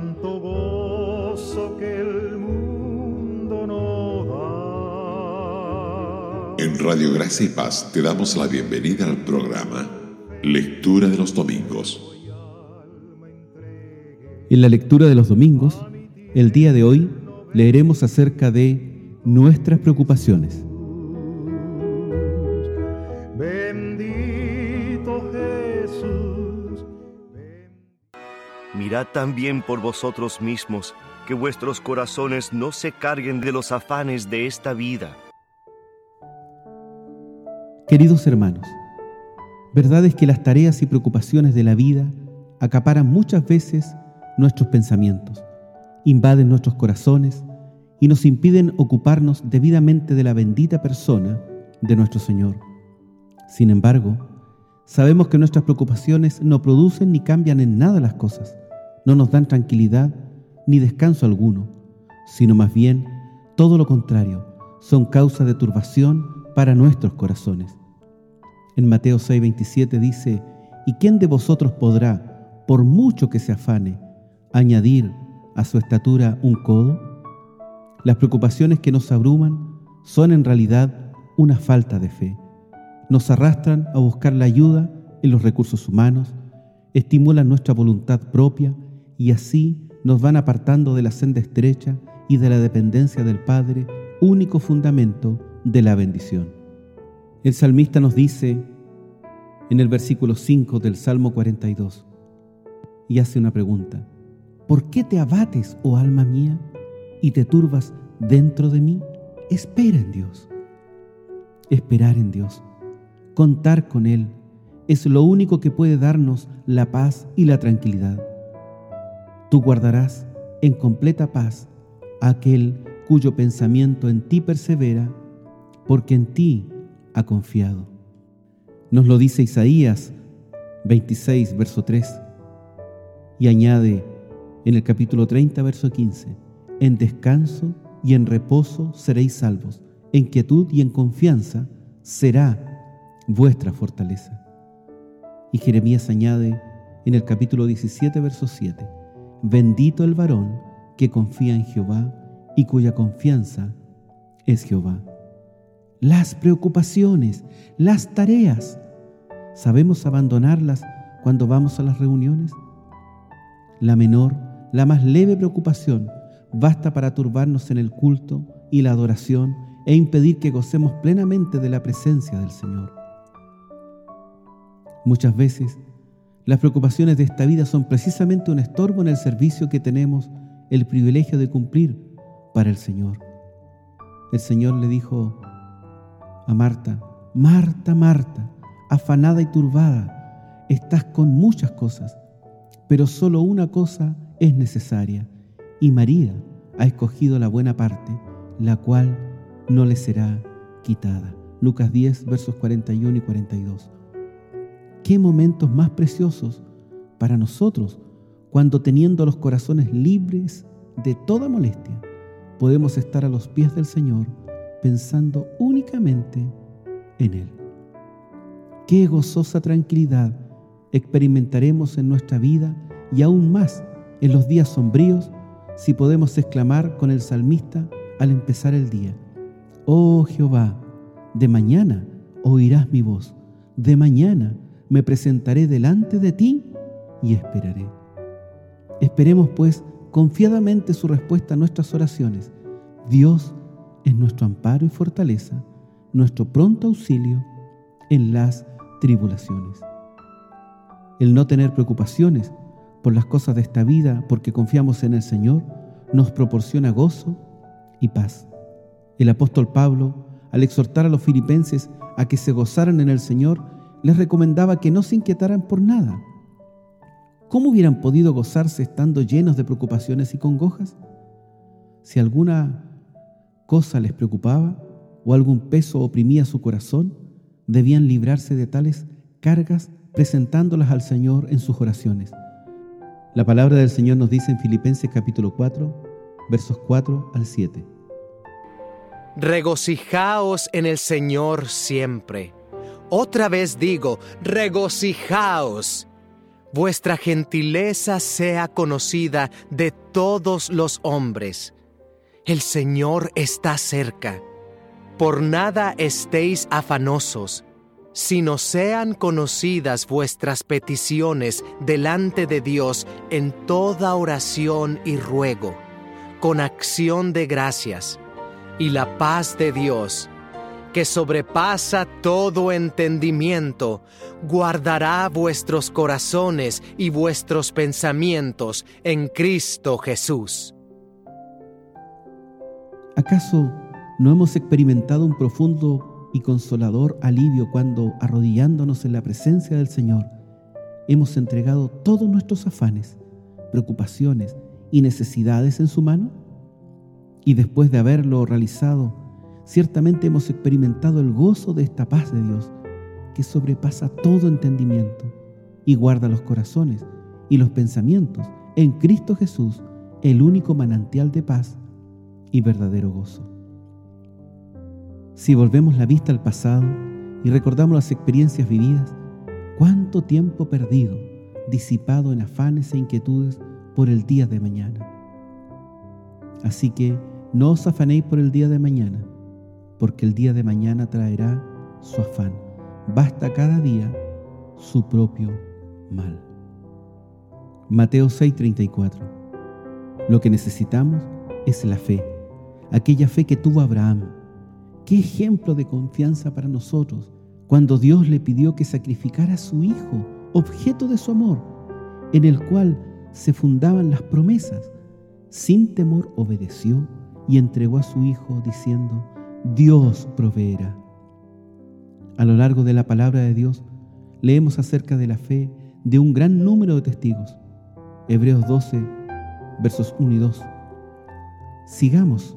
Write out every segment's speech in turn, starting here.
santo gozo que el mundo no da. En Radio Gracia y Paz te damos la bienvenida al programa Lectura de los Domingos. En la lectura de los domingos, el día de hoy leeremos acerca de nuestras preocupaciones. Bendito Jesús. Mirad también por vosotros mismos, que vuestros corazones no se carguen de los afanes de esta vida. Queridos hermanos, verdad es que las tareas y preocupaciones de la vida acaparan muchas veces nuestros pensamientos, invaden nuestros corazones y nos impiden ocuparnos debidamente de la bendita persona de nuestro Señor. Sin embargo, sabemos que nuestras preocupaciones no producen ni cambian en nada las cosas, no nos dan tranquilidad ni descanso alguno, sino más bien todo lo contrario, son causa de turbación para nuestros corazones. En Mateo 6:27 dice, ¿y quién de vosotros podrá, por mucho que se afane, añadir a su estatura un codo? Las preocupaciones que nos abruman son en realidad una falta de fe. Nos arrastran a buscar la ayuda en los recursos humanos, estimulan nuestra voluntad propia y así nos van apartando de la senda estrecha y de la dependencia del Padre, único fundamento de la bendición. El salmista nos dice en el versículo 5 del Salmo 42 y hace una pregunta. ¿Por qué te abates, oh alma mía, y te turbas dentro de mí? Espera en Dios. Esperar en Dios, contar con Él, es lo único que puede darnos la paz y la tranquilidad. Tú guardarás en completa paz aquel cuyo pensamiento en ti persevera, porque en ti ha confiado. Nos lo dice Isaías 26, verso 3, y añade, en el capítulo 30, verso 15, en descanso y en reposo seréis salvos, en quietud y en confianza será vuestra fortaleza. Y Jeremías añade en el capítulo 17, verso 7, bendito el varón que confía en Jehová y cuya confianza es Jehová. Las preocupaciones, las tareas, ¿sabemos abandonarlas cuando vamos a las reuniones? La menor la más leve preocupación basta para turbarnos en el culto y la adoración e impedir que gocemos plenamente de la presencia del Señor. Muchas veces, las preocupaciones de esta vida son precisamente un estorbo en el servicio que tenemos el privilegio de cumplir para el Señor. El Señor le dijo a Marta, Marta, Marta, afanada y turbada, estás con muchas cosas, pero solo una cosa es necesaria, y María ha escogido la buena parte, la cual no le será quitada. Lucas 10, versos 41 y 42. Qué momentos más preciosos para nosotros cuando teniendo los corazones libres de toda molestia, podemos estar a los pies del Señor pensando únicamente en Él. Qué gozosa tranquilidad experimentaremos en nuestra vida y aún más en los días sombríos si podemos exclamar con el salmista al empezar el día, Oh Jehová, de mañana oirás mi voz, de mañana me presentaré delante de ti y esperaré. Esperemos pues confiadamente su respuesta a nuestras oraciones. Dios es nuestro amparo y fortaleza, nuestro pronto auxilio en las tribulaciones. El no tener preocupaciones por las cosas de esta vida, porque confiamos en el Señor, nos proporciona gozo y paz. El apóstol Pablo, al exhortar a los filipenses a que se gozaran en el Señor, les recomendaba que no se inquietaran por nada. ¿Cómo hubieran podido gozarse estando llenos de preocupaciones y congojas? Si alguna cosa les preocupaba o algún peso oprimía su corazón, debían librarse de tales cargas presentándolas al Señor en sus oraciones. La palabra del Señor nos dice en Filipenses capítulo 4, versos 4 al 7. Regocijaos en el Señor siempre. Otra vez digo, regocijaos. vuestra gentileza sea conocida de todos los hombres. El Señor está cerca. Por nada estéis afanosos, sino sean conocidas vuestras peticiones delante de Dios en toda oración y ruego, con acción de gracias, y la paz de Dios, que sobrepasa todo entendimiento, guardará vuestros corazones y vuestros pensamientos en Cristo Jesús. ¿Acaso no hemos experimentado un profundo y consolador alivio cuando, arrodillándonos en la presencia del Señor, hemos entregado todos nuestros afanes, preocupaciones y necesidades en su mano? Y después de haberlo realizado, ciertamente hemos experimentado el gozo de esta paz de Dios que sobrepasa todo entendimiento y guarda los corazones y los pensamientos en Cristo Jesús, el único manantial de paz y verdadero gozo. Si volvemos la vista al pasado y recordamos las experiencias vividas, cuánto tiempo perdido, disipado en afanes e inquietudes por el día de mañana. Así que no os afanéis por el día de mañana, porque el día de mañana traerá su afán. Basta cada día su propio mal. Mateo 6:34. Lo que necesitamos es la fe, aquella fe que tuvo Abraham. Qué ejemplo de confianza para nosotros cuando Dios le pidió que sacrificara a su hijo, objeto de su amor, en el cual se fundaban las promesas. Sin temor obedeció y entregó a su hijo diciendo, Dios proveerá. A lo largo de la palabra de Dios leemos acerca de la fe de un gran número de testigos. Hebreos 12, versos 1 y 2. Sigamos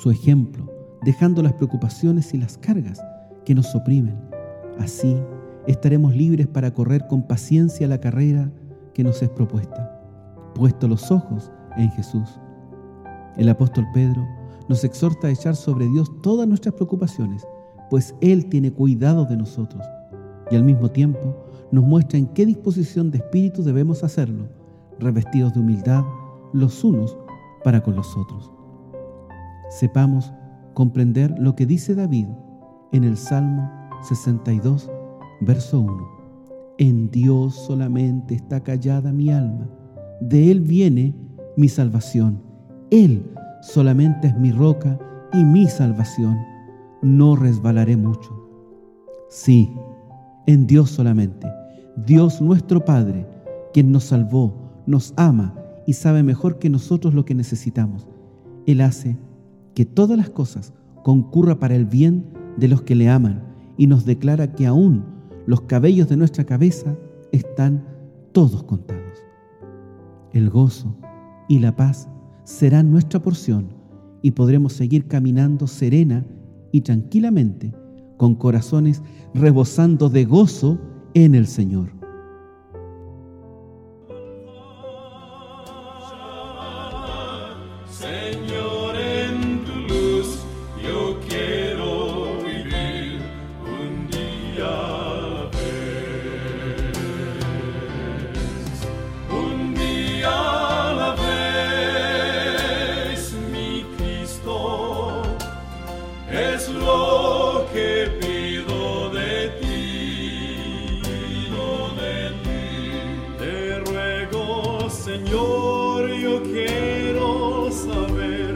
su ejemplo, dejando las preocupaciones y las cargas que nos oprimen. Así estaremos libres para correr con paciencia la carrera que nos es propuesta, puesto los ojos en Jesús. El apóstol Pedro nos exhorta a echar sobre Dios todas nuestras preocupaciones, pues Él tiene cuidado de nosotros y al mismo tiempo nos muestra en qué disposición de espíritu debemos hacerlo, revestidos de humildad los unos para con los otros. Sepamos comprender lo que dice David en el Salmo 62, verso 1. En Dios solamente está callada mi alma, de Él viene mi salvación. Él solamente es mi roca y mi salvación. No resbalaré mucho. Sí, en Dios solamente. Dios nuestro Padre, quien nos salvó, nos ama y sabe mejor que nosotros lo que necesitamos. Él hace que todas las cosas concurra para el bien de los que le aman y nos declara que aún los cabellos de nuestra cabeza están todos contados. El gozo y la paz serán nuestra porción y podremos seguir caminando serena y tranquilamente con corazones rebosando de gozo en el Señor. Señor, yo quiero saber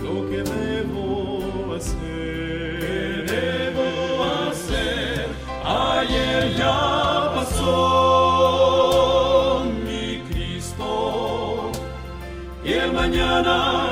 lo que debo hacer. ¿Qué debo hacer? Ayer ya pasó mi Cristo y el mañana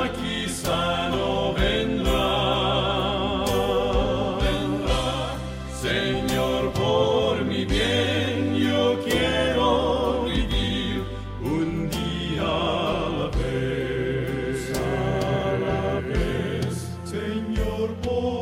por